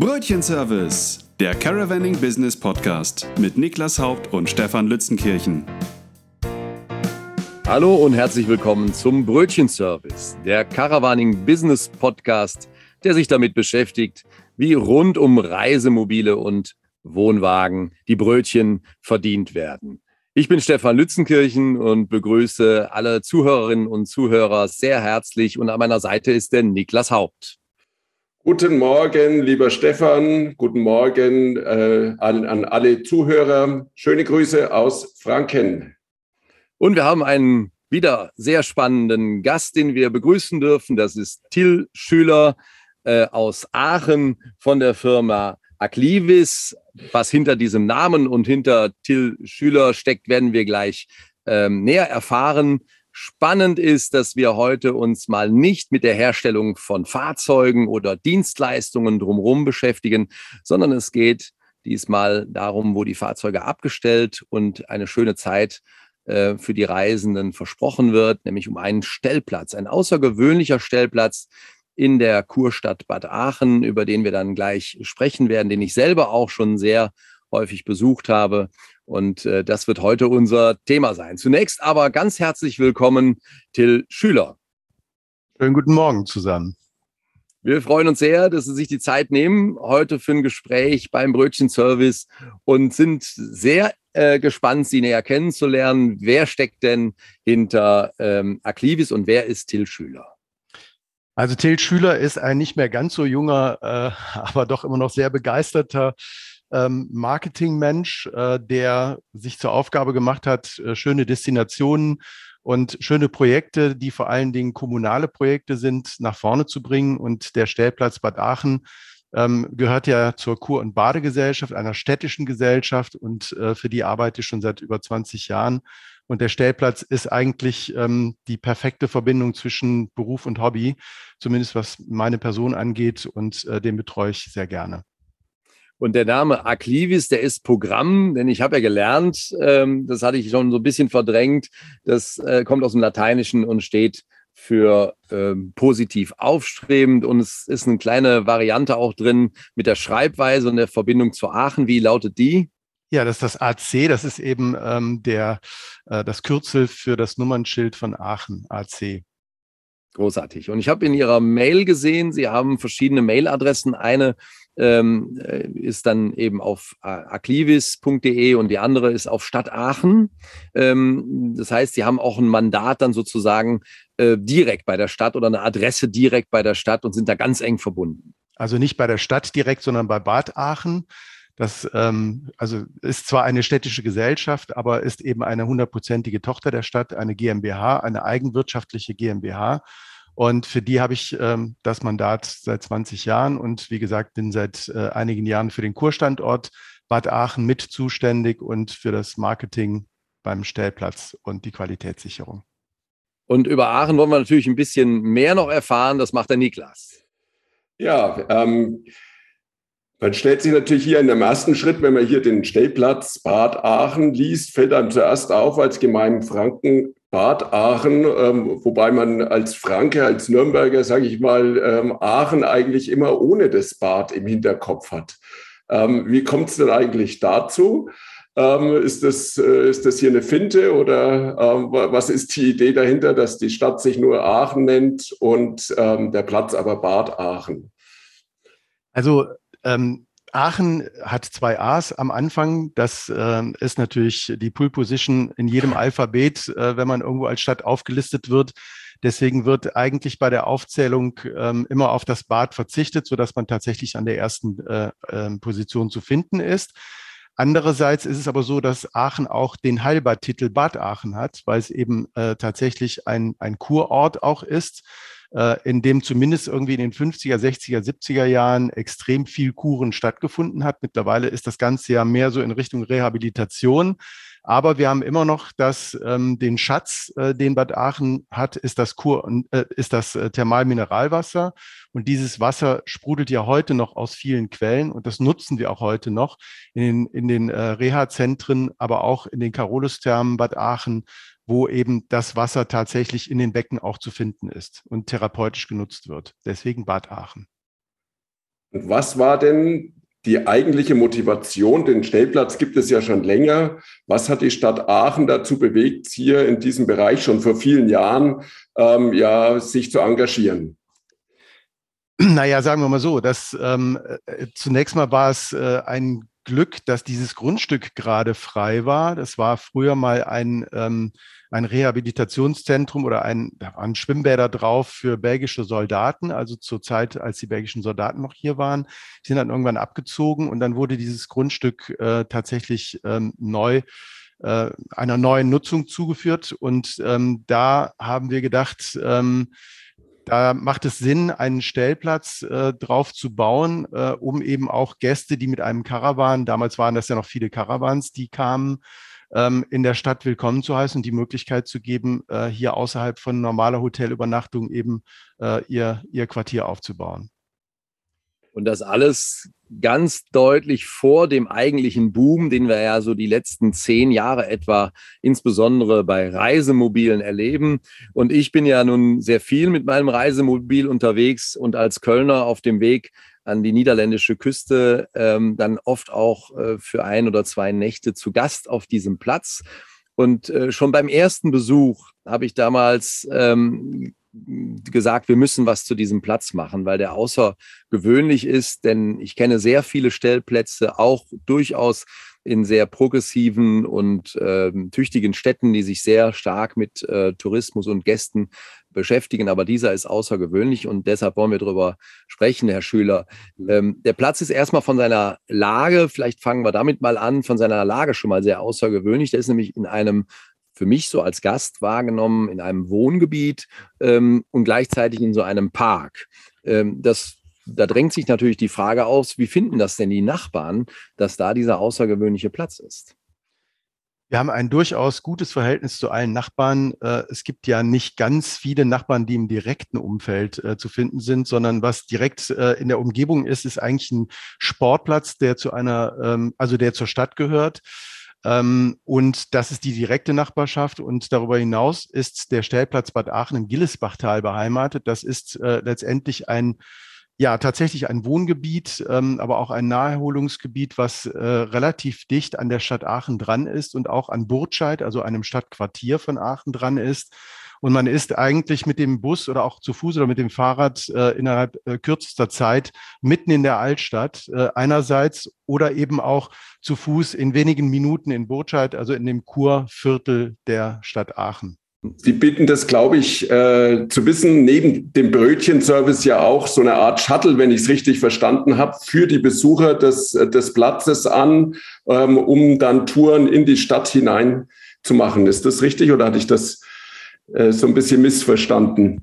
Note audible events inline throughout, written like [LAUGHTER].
Brötchenservice, der Caravanning Business Podcast mit Niklas Haupt und Stefan Lützenkirchen. Hallo und herzlich willkommen zum Brötchenservice, der Caravaning Business Podcast, der sich damit beschäftigt, wie rund um Reisemobile und Wohnwagen die Brötchen verdient werden. Ich bin Stefan Lützenkirchen und begrüße alle Zuhörerinnen und Zuhörer sehr herzlich und an meiner Seite ist der Niklas Haupt. Guten Morgen, lieber Stefan. Guten Morgen äh, an, an alle Zuhörer. Schöne Grüße aus Franken. Und wir haben einen wieder sehr spannenden Gast, den wir begrüßen dürfen. Das ist Till Schüler äh, aus Aachen von der Firma Aklivis. Was hinter diesem Namen und hinter Till Schüler steckt, werden wir gleich ähm, näher erfahren. Spannend ist, dass wir heute uns mal nicht mit der Herstellung von Fahrzeugen oder Dienstleistungen drumherum beschäftigen, sondern es geht diesmal darum, wo die Fahrzeuge abgestellt und eine schöne Zeit äh, für die Reisenden versprochen wird, nämlich um einen Stellplatz, ein außergewöhnlicher Stellplatz in der Kurstadt Bad Aachen, über den wir dann gleich sprechen werden, den ich selber auch schon sehr häufig besucht habe und äh, das wird heute unser Thema sein. Zunächst aber ganz herzlich willkommen, Till Schüler. Schönen guten Morgen zusammen. Wir freuen uns sehr, dass Sie sich die Zeit nehmen heute für ein Gespräch beim Brötchenservice und sind sehr äh, gespannt, Sie näher kennenzulernen. Wer steckt denn hinter ähm, Aklivis und wer ist Till Schüler? Also Till Schüler ist ein nicht mehr ganz so junger, äh, [LAUGHS] aber doch immer noch sehr begeisterter ähm, Marketingmensch, äh, der sich zur Aufgabe gemacht hat, äh, schöne Destinationen und schöne Projekte, die vor allen Dingen kommunale Projekte sind, nach vorne zu bringen. Und der Stellplatz Bad Aachen ähm, gehört ja zur Kur- und Badegesellschaft, einer städtischen Gesellschaft und äh, für die arbeite ich schon seit über 20 Jahren. Und der Stellplatz ist eigentlich ähm, die perfekte Verbindung zwischen Beruf und Hobby, zumindest was meine Person angeht. Und äh, den betreue ich sehr gerne. Und der Name Aklivis, der ist Programm, denn ich habe ja gelernt, ähm, das hatte ich schon so ein bisschen verdrängt, das äh, kommt aus dem Lateinischen und steht für ähm, positiv aufstrebend und es ist eine kleine Variante auch drin mit der Schreibweise und der Verbindung zu Aachen. Wie lautet die? Ja, das ist das AC, das ist eben ähm, der, äh, das Kürzel für das Nummernschild von Aachen, AC. Großartig. Und ich habe in Ihrer Mail gesehen, Sie haben verschiedene Mailadressen. Eine ähm, äh, ist dann eben auf aklivis.de und die andere ist auf Stadt Aachen. Ähm, das heißt, sie haben auch ein Mandat dann sozusagen äh, direkt bei der Stadt oder eine Adresse direkt bei der Stadt und sind da ganz eng verbunden. Also nicht bei der Stadt direkt, sondern bei Bad Aachen. Das ähm, also ist zwar eine städtische Gesellschaft, aber ist eben eine hundertprozentige Tochter der Stadt, eine GmbH, eine eigenwirtschaftliche GmbH. Und für die habe ich ähm, das Mandat seit 20 Jahren und wie gesagt, bin seit äh, einigen Jahren für den Kurstandort Bad Aachen mit zuständig und für das Marketing beim Stellplatz und die Qualitätssicherung. Und über Aachen wollen wir natürlich ein bisschen mehr noch erfahren. Das macht der Niklas. Ja, ähm, man stellt sich natürlich hier in dem ersten Schritt, wenn man hier den Stellplatz Bad Aachen liest, fällt einem zuerst auf als gemeinen Franken Bad Aachen, ähm, wobei man als Franke, als Nürnberger, sage ich mal, ähm, Aachen eigentlich immer ohne das Bad im Hinterkopf hat. Ähm, wie kommt es denn eigentlich dazu? Ähm, ist, das, äh, ist das hier eine Finte oder ähm, was ist die Idee dahinter, dass die Stadt sich nur Aachen nennt und ähm, der Platz aber Bad Aachen? Also Aachen hat zwei A's am Anfang. Das äh, ist natürlich die Pull Position in jedem Alphabet, äh, wenn man irgendwo als Stadt aufgelistet wird. Deswegen wird eigentlich bei der Aufzählung ähm, immer auf das Bad verzichtet, sodass man tatsächlich an der ersten äh, äh, Position zu finden ist. Andererseits ist es aber so, dass Aachen auch den Heilbad-Titel Bad Aachen hat, weil es eben äh, tatsächlich ein, ein Kurort auch ist in dem zumindest irgendwie in den 50er, 60er, 70er Jahren extrem viel Kuren stattgefunden hat. Mittlerweile ist das Ganze ja mehr so in Richtung Rehabilitation. Aber wir haben immer noch das, ähm, den Schatz, äh, den Bad Aachen hat, ist das, Kur, äh, ist das äh, Thermalmineralwasser. Und dieses Wasser sprudelt ja heute noch aus vielen Quellen und das nutzen wir auch heute noch in den, in den äh, Reha-Zentren, aber auch in den Carolus-Thermen Bad Aachen, wo eben das Wasser tatsächlich in den Becken auch zu finden ist und therapeutisch genutzt wird. Deswegen Bad Aachen. Und was war denn die eigentliche Motivation? Den Stellplatz gibt es ja schon länger. Was hat die Stadt Aachen dazu bewegt, hier in diesem Bereich schon vor vielen Jahren ähm, ja, sich zu engagieren? Naja, sagen wir mal so, dass ähm, äh, zunächst mal war es äh, ein Glück, dass dieses Grundstück gerade frei war. Das war früher mal ein, ähm, ein Rehabilitationszentrum oder ein, da waren Schwimmbäder drauf für belgische Soldaten. Also zur Zeit, als die belgischen Soldaten noch hier waren, die sind dann irgendwann abgezogen und dann wurde dieses Grundstück äh, tatsächlich ähm, neu äh, einer neuen Nutzung zugeführt. Und ähm, da haben wir gedacht, ähm, da macht es Sinn, einen Stellplatz äh, drauf zu bauen, äh, um eben auch Gäste, die mit einem Karawan, damals waren das ja noch viele Caravans, die kamen, ähm, in der Stadt willkommen zu heißen und die Möglichkeit zu geben, äh, hier außerhalb von normaler Hotelübernachtung eben äh, ihr, ihr Quartier aufzubauen. Und das alles ganz deutlich vor dem eigentlichen Boom, den wir ja so die letzten zehn Jahre etwa insbesondere bei Reisemobilen erleben. Und ich bin ja nun sehr viel mit meinem Reisemobil unterwegs und als Kölner auf dem Weg an die niederländische Küste ähm, dann oft auch äh, für ein oder zwei Nächte zu Gast auf diesem Platz. Und äh, schon beim ersten Besuch habe ich damals ähm, gesagt, wir müssen was zu diesem Platz machen, weil der außergewöhnlich ist, denn ich kenne sehr viele Stellplätze, auch durchaus in sehr progressiven und äh, tüchtigen Städten, die sich sehr stark mit äh, Tourismus und Gästen beschäftigen. Aber dieser ist außergewöhnlich und deshalb wollen wir darüber sprechen, Herr Schüler. Ähm, der Platz ist erstmal von seiner Lage, vielleicht fangen wir damit mal an, von seiner Lage schon mal sehr außergewöhnlich. Der ist nämlich in einem für mich so als Gast wahrgenommen in einem Wohngebiet ähm, und gleichzeitig in so einem Park. Ähm, das, da drängt sich natürlich die Frage aus, wie finden das denn die Nachbarn, dass da dieser außergewöhnliche Platz ist? Wir haben ein durchaus gutes Verhältnis zu allen Nachbarn. Äh, es gibt ja nicht ganz viele Nachbarn, die im direkten Umfeld äh, zu finden sind, sondern was direkt äh, in der Umgebung ist, ist eigentlich ein Sportplatz, der zu einer, ähm, also der zur Stadt gehört. Ähm, und das ist die direkte Nachbarschaft. Und darüber hinaus ist der Stellplatz Bad Aachen im Gillesbachtal beheimatet. Das ist äh, letztendlich ein ja, tatsächlich ein Wohngebiet, ähm, aber auch ein Naherholungsgebiet, was äh, relativ dicht an der Stadt Aachen dran ist und auch an Burtscheid, also einem Stadtquartier von Aachen dran ist. Und man ist eigentlich mit dem Bus oder auch zu Fuß oder mit dem Fahrrad äh, innerhalb äh, kürzester Zeit mitten in der Altstadt äh, einerseits oder eben auch zu Fuß in wenigen Minuten in Burtscheid, also in dem Kurviertel der Stadt Aachen. Sie bieten das, glaube ich, äh, zu wissen, neben dem Brötchenservice ja auch so eine Art Shuttle, wenn ich es richtig verstanden habe, für die Besucher des, des Platzes an, ähm, um dann Touren in die Stadt hinein zu machen. Ist das richtig oder hatte ich das äh, so ein bisschen missverstanden.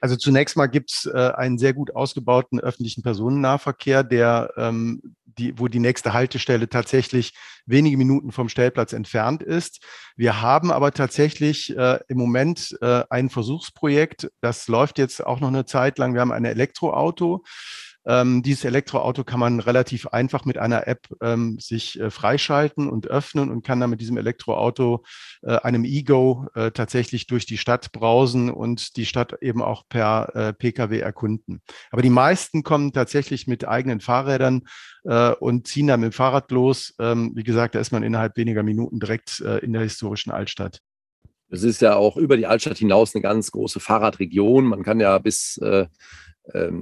Also zunächst mal gibt es äh, einen sehr gut ausgebauten öffentlichen Personennahverkehr, der ähm, die, wo die nächste Haltestelle tatsächlich wenige Minuten vom Stellplatz entfernt ist. Wir haben aber tatsächlich äh, im Moment äh, ein Versuchsprojekt, das läuft jetzt auch noch eine Zeit lang. Wir haben ein Elektroauto. Ähm, dieses Elektroauto kann man relativ einfach mit einer App ähm, sich äh, freischalten und öffnen und kann dann mit diesem Elektroauto, äh, einem Ego, äh, tatsächlich durch die Stadt brausen und die Stadt eben auch per äh, Pkw erkunden. Aber die meisten kommen tatsächlich mit eigenen Fahrrädern äh, und ziehen dann mit dem Fahrrad los. Ähm, wie gesagt, da ist man innerhalb weniger Minuten direkt äh, in der historischen Altstadt. Es ist ja auch über die Altstadt hinaus eine ganz große Fahrradregion. Man kann ja bis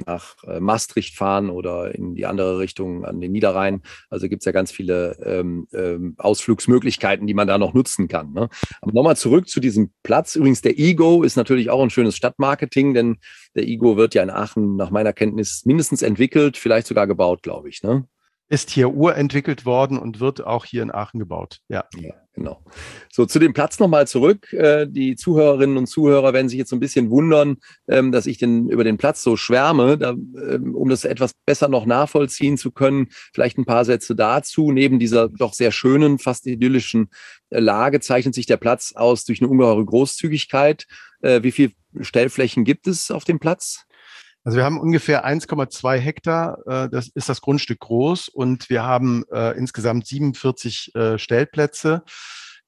nach äh, Maastricht fahren oder in die andere Richtung an den Niederrhein. Also gibt es ja ganz viele ähm, ähm, Ausflugsmöglichkeiten, die man da noch nutzen kann. Ne? Aber nochmal zurück zu diesem Platz. Übrigens, der Ego ist natürlich auch ein schönes Stadtmarketing, denn der Ego wird ja in Aachen nach meiner Kenntnis mindestens entwickelt, vielleicht sogar gebaut, glaube ich. Ne? Ist hier urentwickelt worden und wird auch hier in Aachen gebaut. Ja. ja genau. So, zu dem Platz nochmal zurück. Äh, die Zuhörerinnen und Zuhörer werden sich jetzt so ein bisschen wundern, ähm, dass ich den, über den Platz so schwärme. Ähm, um das etwas besser noch nachvollziehen zu können, vielleicht ein paar Sätze dazu. Neben dieser doch sehr schönen, fast idyllischen äh, Lage zeichnet sich der Platz aus durch eine ungeheure Großzügigkeit. Äh, wie viele Stellflächen gibt es auf dem Platz? Also wir haben ungefähr 1,2 Hektar, äh, das ist das Grundstück groß und wir haben äh, insgesamt 47 äh, Stellplätze.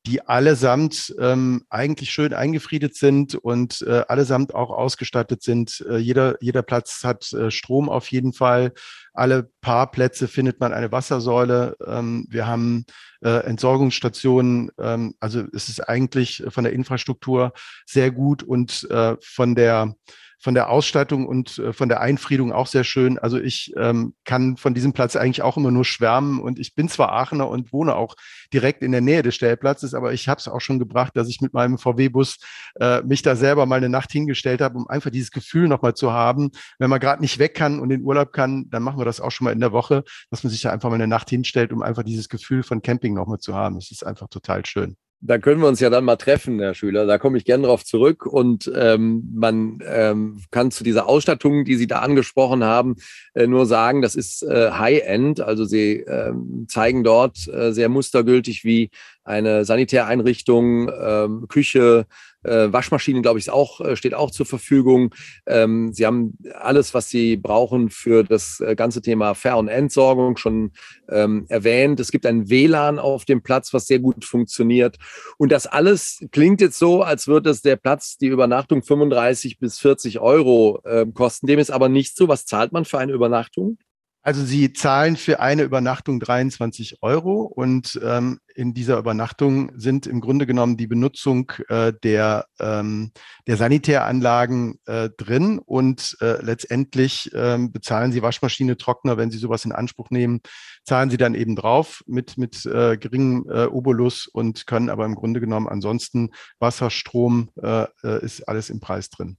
die allesamt ähm, eigentlich schön eingefriedet sind und äh, allesamt auch ausgestattet sind. Äh, jeder, jeder Platz hat äh, Strom auf jeden Fall. Alle paar Plätze findet man eine Wassersäule. Ähm, wir haben Entsorgungsstationen. Ähm, also es ist eigentlich von der Infrastruktur sehr gut und von der von der Ausstattung und äh, von der Einfriedung auch sehr schön. Also ich ähm, kann von diesem Platz eigentlich auch immer nur schwärmen und ich bin zwar Aachener und wohne auch direkt in der Nähe des Stellplatzes, aber ich habe es auch schon gebracht, dass ich mit meinem VW-Bus äh, mich da selber mal eine Nacht hingestellt habe, um einfach dieses Gefühl nochmal zu haben. Wenn man gerade nicht weg kann und in Urlaub kann, dann machen wir das auch schon mal in der Woche, dass man sich da einfach mal eine Nacht hinstellt, um einfach dieses Gefühl von Camping nochmal zu haben. Das ist einfach total schön da können wir uns ja dann mal treffen, Herr Schüler. Da komme ich gern drauf zurück. Und ähm, man ähm, kann zu dieser Ausstattung, die Sie da angesprochen haben, äh, nur sagen, das ist äh, High-End. Also Sie ähm, zeigen dort äh, sehr mustergültig, wie eine Sanitäreinrichtung, ähm, Küche, äh, Waschmaschine, glaube ich, ist auch, äh, steht auch zur Verfügung. Ähm, Sie haben alles, was Sie brauchen für das äh, ganze Thema Ver- und Entsorgung schon ähm, erwähnt. Es gibt ein WLAN auf dem Platz, was sehr gut funktioniert. Und das alles klingt jetzt so, als würde es der Platz die Übernachtung 35 bis 40 Euro äh, kosten. Dem ist aber nicht so. Was zahlt man für eine Übernachtung? Also Sie zahlen für eine Übernachtung 23 Euro und ähm, in dieser Übernachtung sind im Grunde genommen die Benutzung äh, der, ähm, der Sanitäranlagen äh, drin und äh, letztendlich ähm, bezahlen Sie Waschmaschine, Trockner, wenn Sie sowas in Anspruch nehmen, zahlen Sie dann eben drauf mit, mit äh, geringem äh, Obolus und können aber im Grunde genommen ansonsten Wasser, Strom äh, äh ist alles im Preis drin.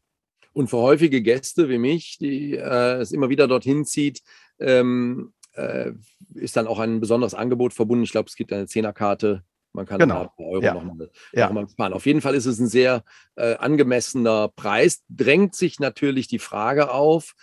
Und für häufige Gäste wie mich, die äh, es immer wieder dorthin zieht, ähm, äh, ist dann auch ein besonderes Angebot verbunden. Ich glaube, es gibt eine Zehnerkarte. Man kann genau. ein paar Euro ja. nochmal ja. noch sparen. Auf jeden Fall ist es ein sehr äh, angemessener Preis. Drängt sich natürlich die Frage auf,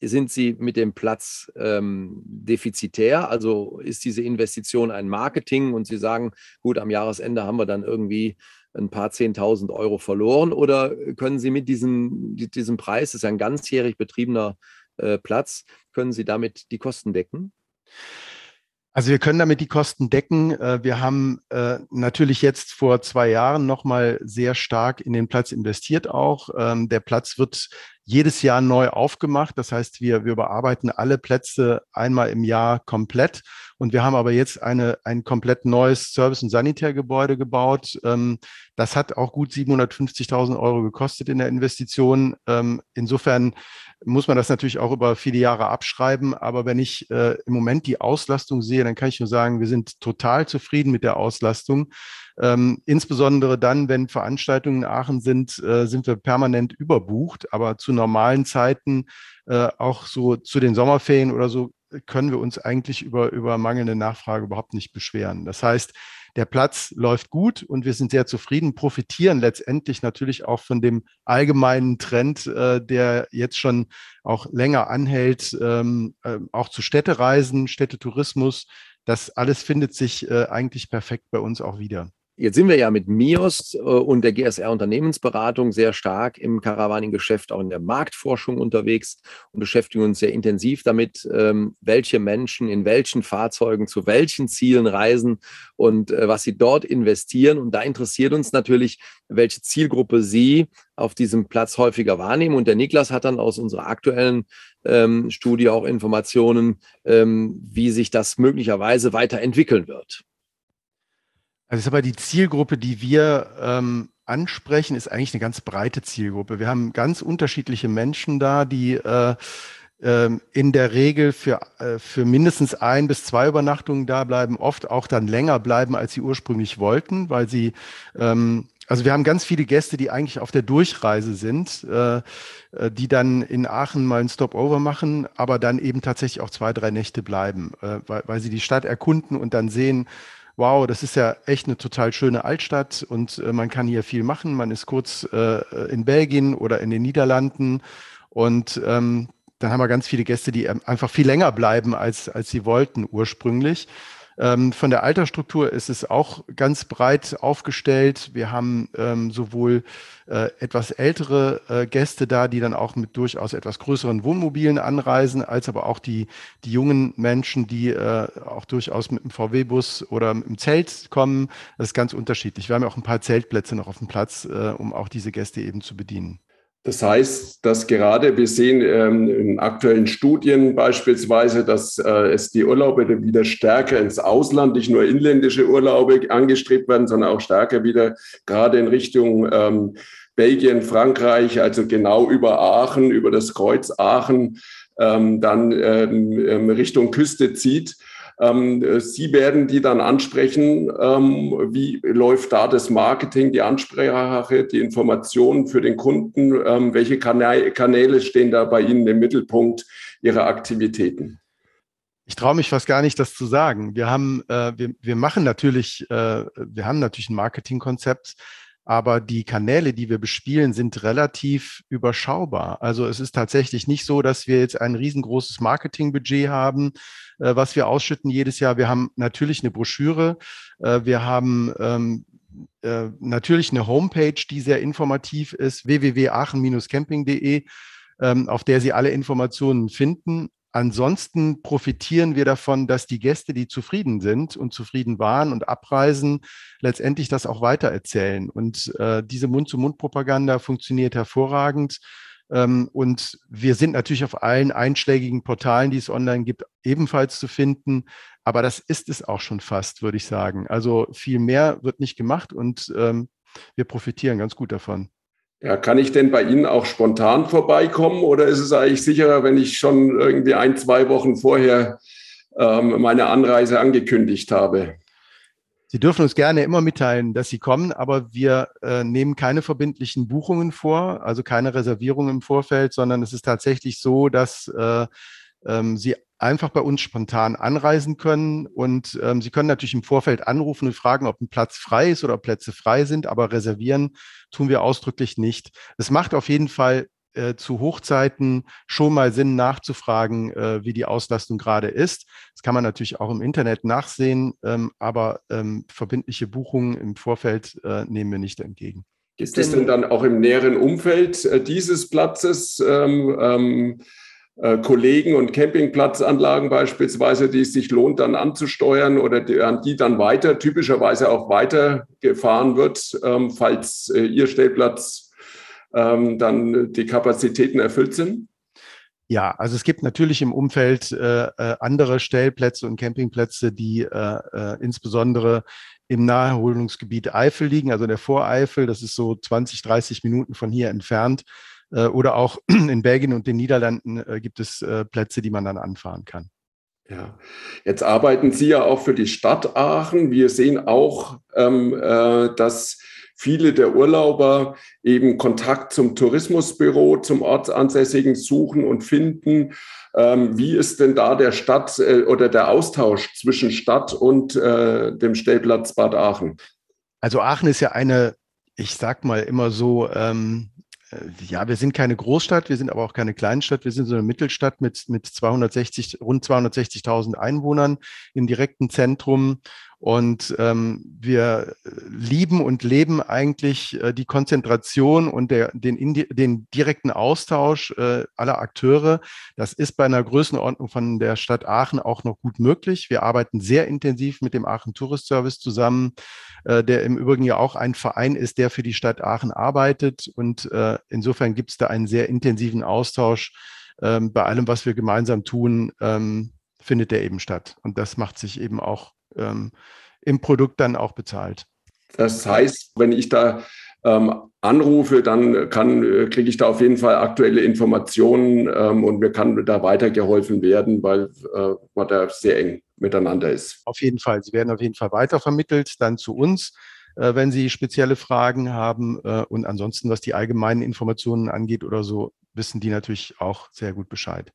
sind Sie mit dem Platz ähm, defizitär? Also ist diese Investition ein Marketing und Sie sagen, gut, am Jahresende haben wir dann irgendwie ein paar Zehntausend Euro verloren? Oder können Sie mit diesem, diesem Preis, das ist ja ein ganzjährig betriebener äh, Platz, können Sie damit die Kosten decken? Also wir können damit die Kosten decken. Äh, wir haben äh, natürlich jetzt vor zwei Jahren nochmal sehr stark in den Platz investiert auch. Ähm, der Platz wird jedes Jahr neu aufgemacht. Das heißt, wir, wir überarbeiten alle Plätze einmal im Jahr komplett. Und wir haben aber jetzt eine, ein komplett neues Service- und Sanitärgebäude gebaut. Ähm, das hat auch gut 750.000 Euro gekostet in der Investition. Ähm, insofern muss man das natürlich auch über viele Jahre abschreiben. Aber wenn ich äh, im Moment die Auslastung sehe, dann kann ich nur sagen, wir sind total zufrieden mit der Auslastung. Ähm, insbesondere dann, wenn Veranstaltungen in Aachen sind, äh, sind wir permanent überbucht. Aber zu normalen Zeiten, äh, auch so zu den Sommerferien oder so, können wir uns eigentlich über, über mangelnde Nachfrage überhaupt nicht beschweren. Das heißt, der Platz läuft gut und wir sind sehr zufrieden, profitieren letztendlich natürlich auch von dem allgemeinen Trend, äh, der jetzt schon auch länger anhält, ähm, äh, auch zu Städtereisen, Städtetourismus. Das alles findet sich äh, eigentlich perfekt bei uns auch wieder. Jetzt sind wir ja mit MIOS äh, und der GSR Unternehmensberatung sehr stark im Caravaning-Geschäft, auch in der Marktforschung unterwegs und beschäftigen uns sehr intensiv damit, ähm, welche Menschen in welchen Fahrzeugen zu welchen Zielen reisen und äh, was sie dort investieren. Und da interessiert uns natürlich, welche Zielgruppe Sie auf diesem Platz häufiger wahrnehmen. Und der Niklas hat dann aus unserer aktuellen ähm, Studie auch Informationen, ähm, wie sich das möglicherweise weiterentwickeln wird. Also ist aber die Zielgruppe, die wir ähm, ansprechen, ist eigentlich eine ganz breite Zielgruppe. Wir haben ganz unterschiedliche Menschen da, die äh, äh, in der Regel für, äh, für mindestens ein bis zwei Übernachtungen da bleiben, oft auch dann länger bleiben, als sie ursprünglich wollten, weil sie ähm, also wir haben ganz viele Gäste, die eigentlich auf der Durchreise sind, äh, äh die dann in Aachen mal ein Stopover machen, aber dann eben tatsächlich auch zwei, drei Nächte bleiben, äh, weil, weil sie die Stadt erkunden und dann sehen, wow, das ist ja echt eine total schöne Altstadt und äh, man kann hier viel machen. Man ist kurz äh, in Belgien oder in den Niederlanden und ähm, dann haben wir ganz viele Gäste, die einfach viel länger bleiben, als, als sie wollten ursprünglich. Ähm, von der Altersstruktur ist es auch ganz breit aufgestellt. Wir haben ähm, sowohl äh, etwas ältere äh, Gäste da, die dann auch mit durchaus etwas größeren Wohnmobilen anreisen, als aber auch die, die jungen Menschen, die äh, auch durchaus mit dem VW-Bus oder mit dem Zelt kommen. Das ist ganz unterschiedlich. Wir haben ja auch ein paar Zeltplätze noch auf dem Platz, äh, um auch diese Gäste eben zu bedienen. Das heißt, dass gerade wir sehen ähm, in aktuellen Studien beispielsweise, dass äh, es die Urlaube wieder stärker ins Ausland, nicht nur inländische Urlaube angestrebt werden, sondern auch stärker wieder gerade in Richtung ähm, Belgien, Frankreich, also genau über Aachen, über das Kreuz Aachen, ähm, dann ähm, ähm Richtung Küste zieht. Ähm, Sie werden die dann ansprechen. Ähm, wie läuft da das Marketing, die Ansprache, die Informationen für den Kunden? Ähm, welche Kanäle stehen da bei Ihnen im Mittelpunkt Ihrer Aktivitäten? Ich traue mich fast gar nicht, das zu sagen. Wir haben, äh, wir, wir machen natürlich, äh, wir haben natürlich ein Marketingkonzept, aber die Kanäle, die wir bespielen, sind relativ überschaubar. Also es ist tatsächlich nicht so, dass wir jetzt ein riesengroßes Marketingbudget haben, äh, was wir ausschütten jedes Jahr. Wir haben natürlich eine Broschüre, äh, wir haben ähm, äh, natürlich eine Homepage, die sehr informativ ist, www.aachen-camping.de, ähm, auf der Sie alle Informationen finden. Ansonsten profitieren wir davon, dass die Gäste, die zufrieden sind und zufrieden waren und abreisen, letztendlich das auch weitererzählen. Und äh, diese Mund-zu-Mund-Propaganda funktioniert hervorragend. Ähm, und wir sind natürlich auf allen einschlägigen Portalen, die es online gibt, ebenfalls zu finden. Aber das ist es auch schon fast, würde ich sagen. Also viel mehr wird nicht gemacht und ähm, wir profitieren ganz gut davon. Ja, kann ich denn bei Ihnen auch spontan vorbeikommen oder ist es eigentlich sicherer, wenn ich schon irgendwie ein, zwei Wochen vorher ähm, meine Anreise angekündigt habe? Sie dürfen uns gerne immer mitteilen, dass Sie kommen, aber wir äh, nehmen keine verbindlichen Buchungen vor, also keine Reservierungen im Vorfeld, sondern es ist tatsächlich so, dass äh, ähm, Sie einfach bei uns spontan anreisen können. Und ähm, Sie können natürlich im Vorfeld anrufen und fragen, ob ein Platz frei ist oder Plätze frei sind, aber reservieren tun wir ausdrücklich nicht. Es macht auf jeden Fall äh, zu Hochzeiten schon mal Sinn nachzufragen, äh, wie die Auslastung gerade ist. Das kann man natürlich auch im Internet nachsehen, ähm, aber ähm, verbindliche Buchungen im Vorfeld äh, nehmen wir nicht entgegen. Gibt es denn dann auch im näheren Umfeld äh, dieses Platzes ähm, ähm äh, Kollegen und Campingplatzanlagen beispielsweise, die es sich lohnt, dann anzusteuern oder die, an die dann weiter, typischerweise auch weitergefahren wird, ähm, falls äh, Ihr Stellplatz ähm, dann die Kapazitäten erfüllt sind? Ja, also es gibt natürlich im Umfeld äh, äh andere Stellplätze und Campingplätze, die äh, äh, insbesondere im Naherholungsgebiet Eifel liegen, also in der Voreifel. Das ist so 20, 30 Minuten von hier entfernt. Äh, oder auch [CLEARS THROAT] in Belgien und den Niederlanden äh, gibt es äh, Plätze, die man dann anfahren kann. Ja, jetzt arbeiten Sie ja auch für die Stadt Aachen. Wir sehen auch, ähm, äh, dass viele der Urlauber eben Kontakt zum Tourismusbüro, zum Ortsansässigen suchen und finden. Ähm, wie ist denn da der Stadt äh, oder der Austausch zwischen Stadt und äh, dem Stellplatz Bad Aachen? Also Aachen ist ja eine, ich sag mal immer so, ähm, äh, ja, wir sind keine Großstadt, wir sind aber auch keine Kleinstadt, wir sind so eine Mittelstadt mit, mit 260, rund 260.000 Einwohnern im direkten Zentrum und ähm, wir lieben und leben eigentlich äh, die Konzentration und der, den, den direkten Austausch äh, aller Akteure. Das ist bei einer Größenordnung von der Stadt Aachen auch noch gut möglich. Wir arbeiten sehr intensiv mit dem Aachen Tourist Service zusammen, äh, der im Übrigen ja auch ein Verein ist, der für die Stadt Aachen arbeitet. Und äh, insofern gibt es da einen sehr intensiven Austausch. Ähm, bei allem, was wir gemeinsam tun, ähm, findet der eben statt. Und das macht sich eben auch ähm, im Produkt dann auch bezahlt. Das heißt, wenn ich da ähm, anrufe, dann kann, äh, kriege ich da auf jeden Fall aktuelle Informationen ähm, und mir kann da weitergeholfen werden, weil äh, man da sehr eng miteinander ist. Auf jeden Fall. Sie werden auf jeden Fall weitervermittelt, dann zu uns, äh, wenn Sie spezielle Fragen haben. Äh, und ansonsten, was die allgemeinen Informationen angeht oder so, wissen die natürlich auch sehr gut Bescheid.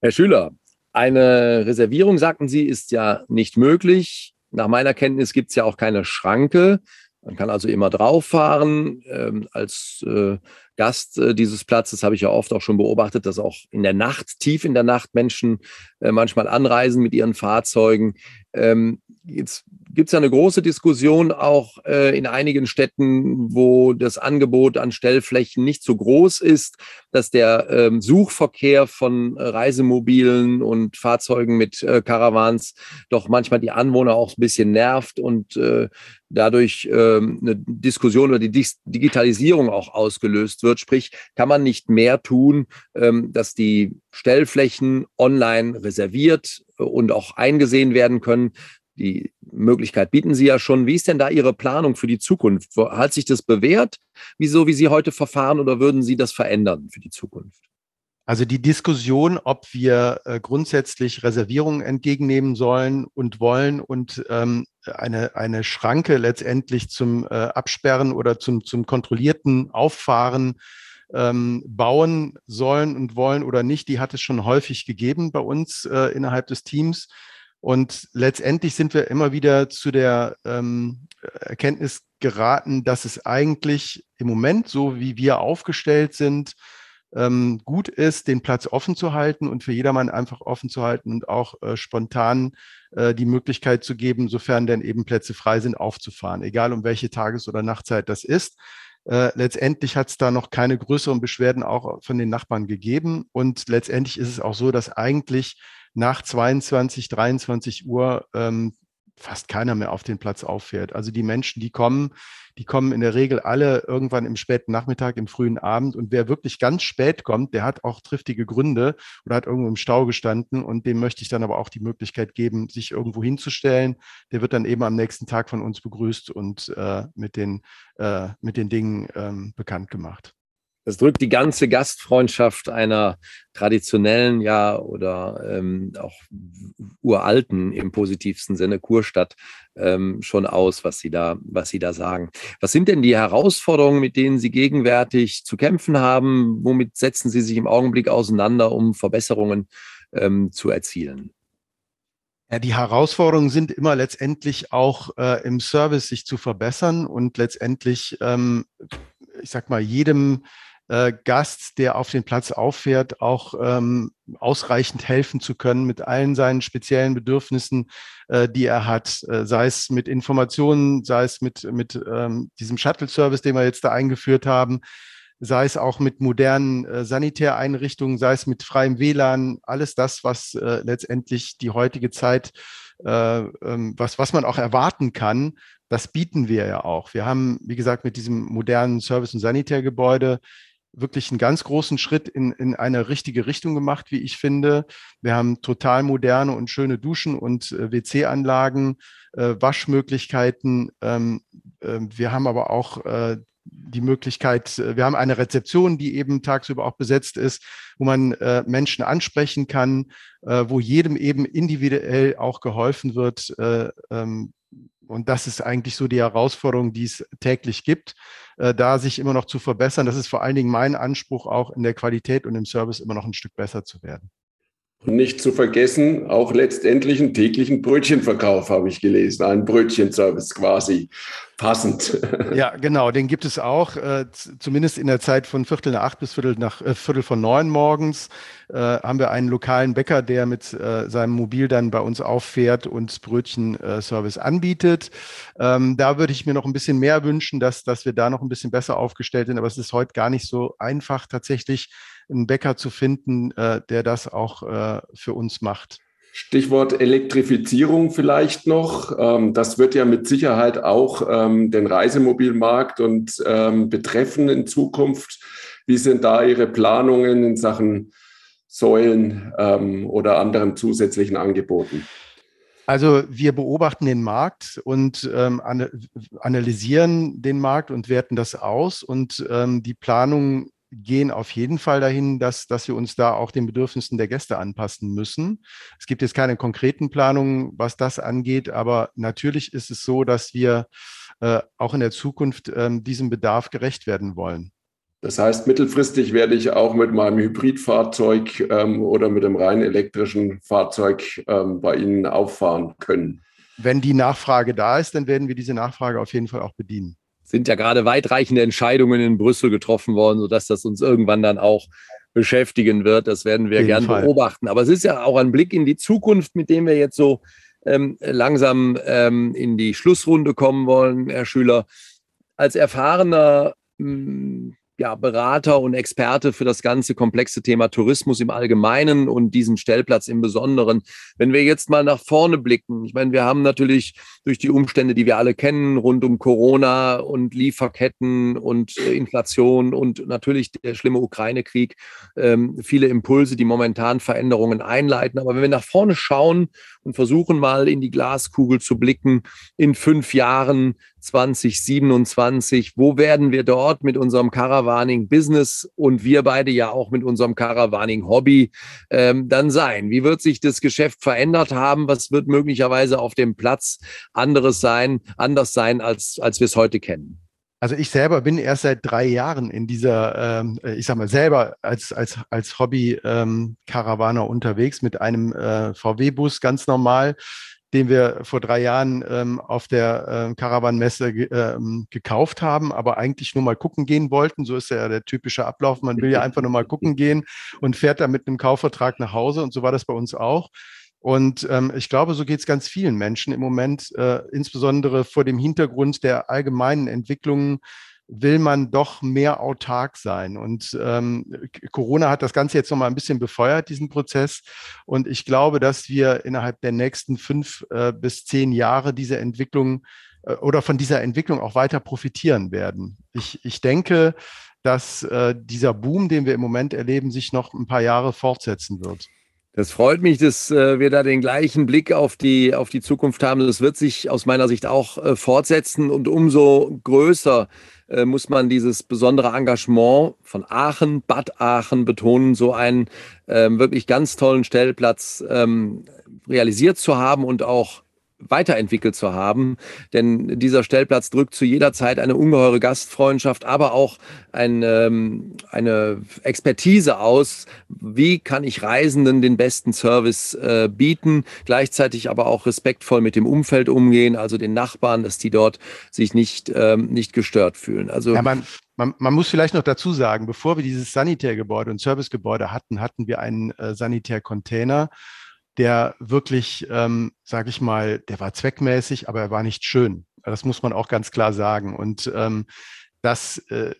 Herr Schüler, eine Reservierung, sagten Sie, ist ja nicht möglich. Nach meiner Kenntnis gibt es ja auch keine Schranke. Man kann also immer drauf fahren. Ähm, als äh, Gast äh, dieses Platzes habe ich ja oft auch schon beobachtet, dass auch in der Nacht, tief in der Nacht Menschen äh, manchmal anreisen mit ihren Fahrzeugen. Ähm, jetzt gibt es ja eine große Diskussion auch äh, in einigen Städten, wo das Angebot an Stellflächen nicht so groß ist, dass der ähm, Suchverkehr von Reisemobilen und Fahrzeugen mit äh, Caravans doch manchmal die Anwohner auch ein bisschen nervt und dadurch ähm, eine Diskussion über die Digitalisierung auch ausgelöst wird. Sprich, kann man nicht mehr tun, ähm, dass die Stellflächen online reserviert und auch eingesehen werden können. Die Möglichkeit bieten Sie ja schon. Wie ist denn da Ihre Planung für die Zukunft? Hat sich das bewährt, wieso, wie Sie heute verfahren, oder würden Sie das verändern für die Zukunft? Also die Diskussion, ob wir äh, grundsätzlich Reservierungen entgegennehmen sollen und wollen und ähm, eine, eine Schranke letztendlich zum äh, Absperren oder zum, zum kontrollierten Auffahren ähm, bauen sollen und wollen oder nicht, die hat es schon häufig gegeben bei uns äh, innerhalb des Teams. Und letztendlich sind wir immer wieder zu der ähm, Erkenntnis geraten, dass es eigentlich im Moment, so wie wir aufgestellt sind, ähm, gut ist, den Platz offen zu halten und für jedermann einfach offen zu halten und auch äh, spontan äh, die Möglichkeit zu geben, sofern denn eben Plätze frei sind, aufzufahren, egal um welche Tages- oder Nachtzeit das ist. Äh, letztendlich hat es da noch keine größeren Beschwerden auch von den Nachbarn gegeben. Und letztendlich ist es auch so, dass eigentlich nach 22, 23 Uhr ähm, fast keiner mehr auf den Platz auffährt. Also die Menschen, die kommen, die kommen in der Regel alle irgendwann im späten Nachmittag, im frühen Abend. Und wer wirklich ganz spät kommt, der hat auch triftige Gründe oder hat irgendwo im Stau gestanden. Und dem möchte ich dann aber auch die Möglichkeit geben, sich irgendwo hinzustellen. Der wird dann eben am nächsten Tag von uns begrüßt und äh, mit, den, äh, mit den Dingen ähm, bekannt gemacht. Das drückt die ganze Gastfreundschaft einer traditionellen, ja, oder ähm, auch uralten im positivsten Sinne Kurstadt ähm, schon aus, was Sie da, was Sie da sagen. Was sind denn die Herausforderungen, mit denen Sie gegenwärtig zu kämpfen haben? Womit setzen Sie sich im Augenblick auseinander, um Verbesserungen ähm, zu erzielen? Ja, die Herausforderungen sind immer letztendlich auch äh, im Service sich zu verbessern und letztendlich, ähm, ich sag mal, jedem äh, Gast, der auf den Platz auffährt, auch ähm, ausreichend helfen zu können mit allen seinen speziellen Bedürfnissen, äh, die er hat, äh, sei es mit Informationen, sei es mit, mit ähm, diesem Shuttle-Service, den wir jetzt da eingeführt haben, sei es auch mit modernen äh, Sanitäreinrichtungen, sei es mit freiem WLAN, alles das, was äh, letztendlich die heutige Zeit, äh, ähm, was, was man auch erwarten kann, das bieten wir ja auch. Wir haben, wie gesagt, mit diesem modernen Service- und Sanitärgebäude wirklich einen ganz großen Schritt in, in eine richtige Richtung gemacht, wie ich finde. Wir haben total moderne und schöne Duschen und äh, WC-Anlagen, äh, Waschmöglichkeiten. Ähm, äh, wir haben aber auch äh, die Möglichkeit, äh, wir haben eine Rezeption, die eben tagsüber auch besetzt ist, wo man äh, Menschen ansprechen kann, wo jedem eben individuell auch geholfen wird. Ähm, und das ist eigentlich so die Herausforderung, die es täglich gibt, äh, da sich immer noch zu verbessern. Das ist vor allen Dingen mein Anspruch, auch in der Qualität und im Service immer noch ein Stück besser zu werden. Nicht zu vergessen, auch letztendlich einen täglichen Brötchenverkauf habe ich gelesen, einen Brötchenservice quasi passend. Ja, genau, den gibt es auch, äh, zumindest in der Zeit von Viertel nach acht bis Viertel nach äh, Viertel von neun morgens äh, haben wir einen lokalen Bäcker, der mit äh, seinem Mobil dann bei uns auffährt und Brötchenservice anbietet. Ähm, da würde ich mir noch ein bisschen mehr wünschen, dass, dass wir da noch ein bisschen besser aufgestellt sind, aber es ist heute gar nicht so einfach tatsächlich einen Bäcker zu finden, äh, der das auch äh, für uns macht. Stichwort Elektrifizierung vielleicht noch. Ähm, das wird ja mit Sicherheit auch ähm, den Reisemobilmarkt und ähm, betreffen in Zukunft. Wie sind da Ihre Planungen in Sachen Säulen oder anderen zusätzlichen Angeboten? Also wir beobachten den Markt und ähm, analysieren den Markt und werten das aus. Und ähm, die Planung gehen auf jeden Fall dahin, dass, dass wir uns da auch den Bedürfnissen der Gäste anpassen müssen. Es gibt jetzt keine konkreten Planungen, was das angeht, aber natürlich ist es so, dass wir äh, auch in der Zukunft äh, diesem Bedarf gerecht werden wollen. Das heißt, mittelfristig werde ich auch mit meinem Hybridfahrzeug ähm, oder mit dem rein elektrischen Fahrzeug ähm, bei Ihnen auffahren können. wenn die Nachfrage da ist, dann werden wir diese Nachfrage auf jeden Fall auch bedienen. Sind ja gerade weitreichende Entscheidungen in Brüssel getroffen worden, sodass das uns irgendwann dann auch beschäftigen wird. Das werden wir gern Fall. beobachten. Aber es ist ja auch ein Blick in die Zukunft, mit dem wir jetzt so ähm, langsam ähm, in die Schlussrunde kommen wollen, Herr Schüler. Als erfahrener mh, hm, ja, Berater und Experte für das ganze komplexe Thema Tourismus im Allgemeinen und diesen Stellplatz im Besonderen. Wenn wir jetzt mal nach vorne blicken, ich meine, wir haben natürlich durch die Umstände, die wir alle kennen, rund um Corona und Lieferketten und äh, Inflation und natürlich der schlimme Ukraine-Krieg, ähm, viele Impulse, die momentan Veränderungen einleiten. Aber wenn wir nach vorne schauen und versuchen mal in die Glaskugel zu blicken, in fünf Jahren, 2027. Wo werden wir dort mit unserem Caravaning-Business und wir beide ja auch mit unserem Caravaning-Hobby ähm, dann sein? Wie wird sich das Geschäft verändert haben? Was wird möglicherweise auf dem Platz anderes sein, anders sein, als, als wir es heute kennen? Also ich selber bin erst seit drei Jahren in dieser, ähm, ich sag mal selber als, als, als Hobby-Karawaner ähm, unterwegs mit einem äh, VW-Bus ganz normal den wir vor drei Jahren ähm, auf der äh, Caravan-Messe ge ähm, gekauft haben, aber eigentlich nur mal gucken gehen wollten. So ist ja der typische Ablauf. Man will ja einfach nur mal [LAUGHS] gucken gehen und fährt dann mit einem Kaufvertrag nach Hause. Und so war das bei uns auch. Und ähm, ich glaube, so geht es ganz vielen Menschen im Moment, äh, insbesondere vor dem Hintergrund der allgemeinen Entwicklungen will man doch mehr autark sein. Und ähm, Corona hat das Ganze jetzt nochmal ein bisschen befeuert, diesen Prozess. Und ich glaube, dass wir innerhalb der nächsten fünf äh, bis zehn Jahre diese Entwicklung äh, oder von dieser Entwicklung auch weiter profitieren werden. Ich, ich denke, dass äh, dieser Boom, den wir im Moment erleben, sich noch ein paar Jahre fortsetzen wird. Das freut mich, dass äh, wir da den gleichen Blick auf die, auf die Zukunft haben. Das wird sich aus meiner Sicht auch äh, fortsetzen und umso größer äh, muss man dieses besondere Engagement von Aachen, Bad Aachen betonen, so einen ähm, wirklich ganz tollen Stellplatz ähm, realisiert zu haben und auch weiterentwickelt zu haben. Denn dieser Stellplatz drückt zu jeder Zeit eine ungeheure Gastfreundschaft, aber auch ein, ähm, eine Expertise aus, wie kann ich Reisenden den besten Service äh, bieten, gleichzeitig aber auch respektvoll mit dem Umfeld umgehen, also den Nachbarn, dass die dort sich nicht, ähm, nicht gestört fühlen. Also ja, man, man, man, muss vielleicht noch dazu sagen, bevor wir dieses Sanitärgebäude und Servicegebäude hatten, hatten wir einen äh, Sanitärcontainer der wirklich, ähm, sage ich mal, der war zweckmäßig, aber er war nicht schön. Das muss man auch ganz klar sagen. Und ähm, das äh,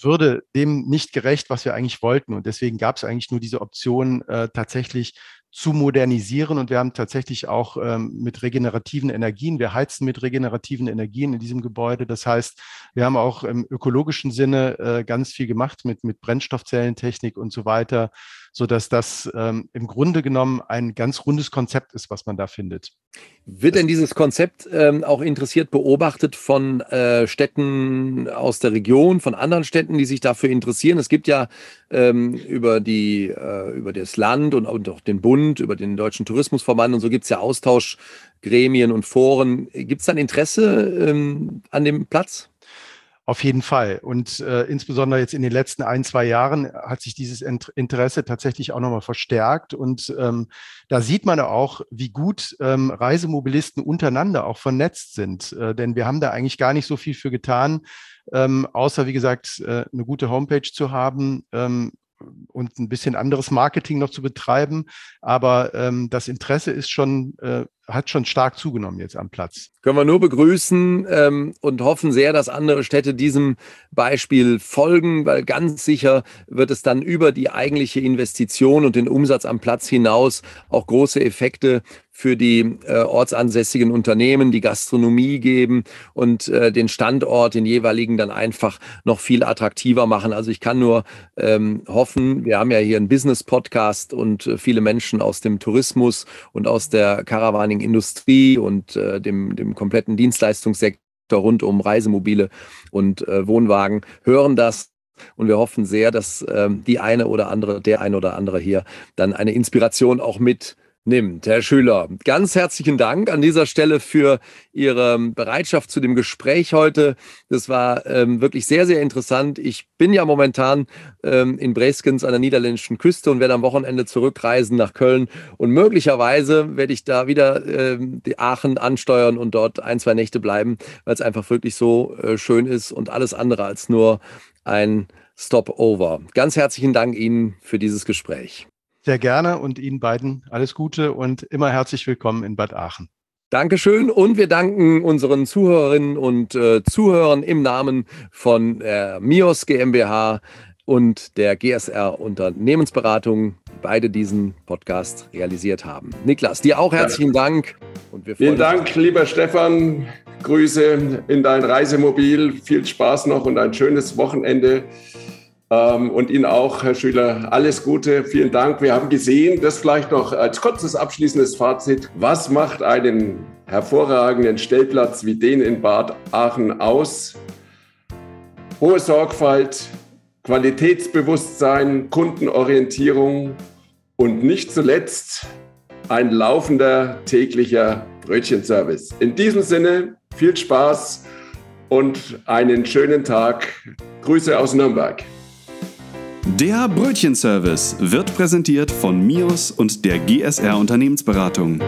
würde dem nicht gerecht, was wir eigentlich wollten. Und deswegen gab es eigentlich nur diese Option, äh, tatsächlich zu modernisieren. Und wir haben tatsächlich auch ähm, mit regenerativen Energien, wir heizen mit regenerativen Energien in diesem Gebäude. Das heißt, wir haben auch im ökologischen Sinne äh, ganz viel gemacht mit, mit Brennstoffzellentechnik und so weiter, sodass das ähm, im Grunde genommen ein ganz rundes Konzept ist, was man da findet. Wird denn dieses Konzept ähm, auch interessiert beobachtet von äh, Städten aus der Region, von anderen Städten, die sich dafür interessieren? Es gibt ja ähm, über, die, äh, über das Land und, und auch den Bund, über den Deutschen Tourismusverband und so gibt es ja Austauschgremien und Foren. Gibt es dann Interesse ähm, an dem Platz? Auf jeden Fall. Und äh, insbesondere jetzt in den letzten ein, zwei Jahren hat sich dieses Interesse tatsächlich auch nochmal verstärkt. Und ähm, da sieht man auch, wie gut ähm, Reisemobilisten untereinander auch vernetzt sind. Äh, denn wir haben da eigentlich gar nicht so viel für getan, ähm, außer, wie gesagt, äh, eine gute Homepage zu haben, ähm, und ein bisschen anderes Marketing noch zu betreiben. Aber ähm, das Interesse ist schon, äh, hat schon stark zugenommen jetzt am Platz. Können wir nur begrüßen ähm, und hoffen sehr, dass andere Städte diesem Beispiel folgen, weil ganz sicher wird es dann über die eigentliche Investition und den Umsatz am Platz hinaus auch große Effekte für die äh, ortsansässigen Unternehmen, die Gastronomie geben und äh, den Standort, den jeweiligen dann einfach noch viel attraktiver machen. Also ich kann nur ähm, hoffen, wir haben ja hier einen Business-Podcast und äh, viele Menschen aus dem Tourismus und aus der Caravaning-Industrie und äh, dem, dem kompletten Dienstleistungssektor rund um Reisemobile und äh, Wohnwagen hören das. Und wir hoffen sehr, dass ähm, die eine oder andere, der eine oder andere hier dann eine Inspiration auch mit nimmt. Herr Schüler, ganz herzlichen Dank an dieser Stelle für Ihre Bereitschaft zu dem Gespräch heute. Das war ähm, wirklich sehr, sehr interessant. Ich bin ja momentan ähm, in Breskens an der niederländischen Küste und werde am Wochenende zurückreisen nach Köln. Und möglicherweise werde ich da wieder ähm, die Aachen ansteuern und dort ein, zwei Nächte bleiben, weil es einfach wirklich so äh, schön ist und alles andere als nur ein Stopover. Ganz herzlichen Dank Ihnen für dieses Gespräch. Sehr gerne und Ihnen beiden alles Gute und immer herzlich willkommen in Bad Aachen. Dankeschön und wir danken unseren Zuhörerinnen und äh, Zuhörern im Namen von der MIOS GmbH und der GSR Unternehmensberatung, die beide diesen Podcast realisiert haben. Niklas, dir auch herzlichen ja. Dank. Und wir Vielen Dank, lieber Stefan. Grüße in dein Reisemobil. Viel Spaß noch und ein schönes Wochenende. Ähm, und Ihnen auch, Herr Schüler, alles Gute. Vielen Dank. Wir haben gesehen, das vielleicht noch als kurzes abschließendes Fazit. Was macht einen hervorragenden Stellplatz wie den in Bad Aachen aus? Hohe Sorgfalt, Qualitätsbewusstsein, Kundenorientierung und nicht zuletzt ein laufender täglicher Brötchenservice. In diesem Sinne viel Spaß und einen schönen Tag. Grüße aus Nürnberg. Der Brötchenservice wird präsentiert von MIOS und der GSR Unternehmensberatung.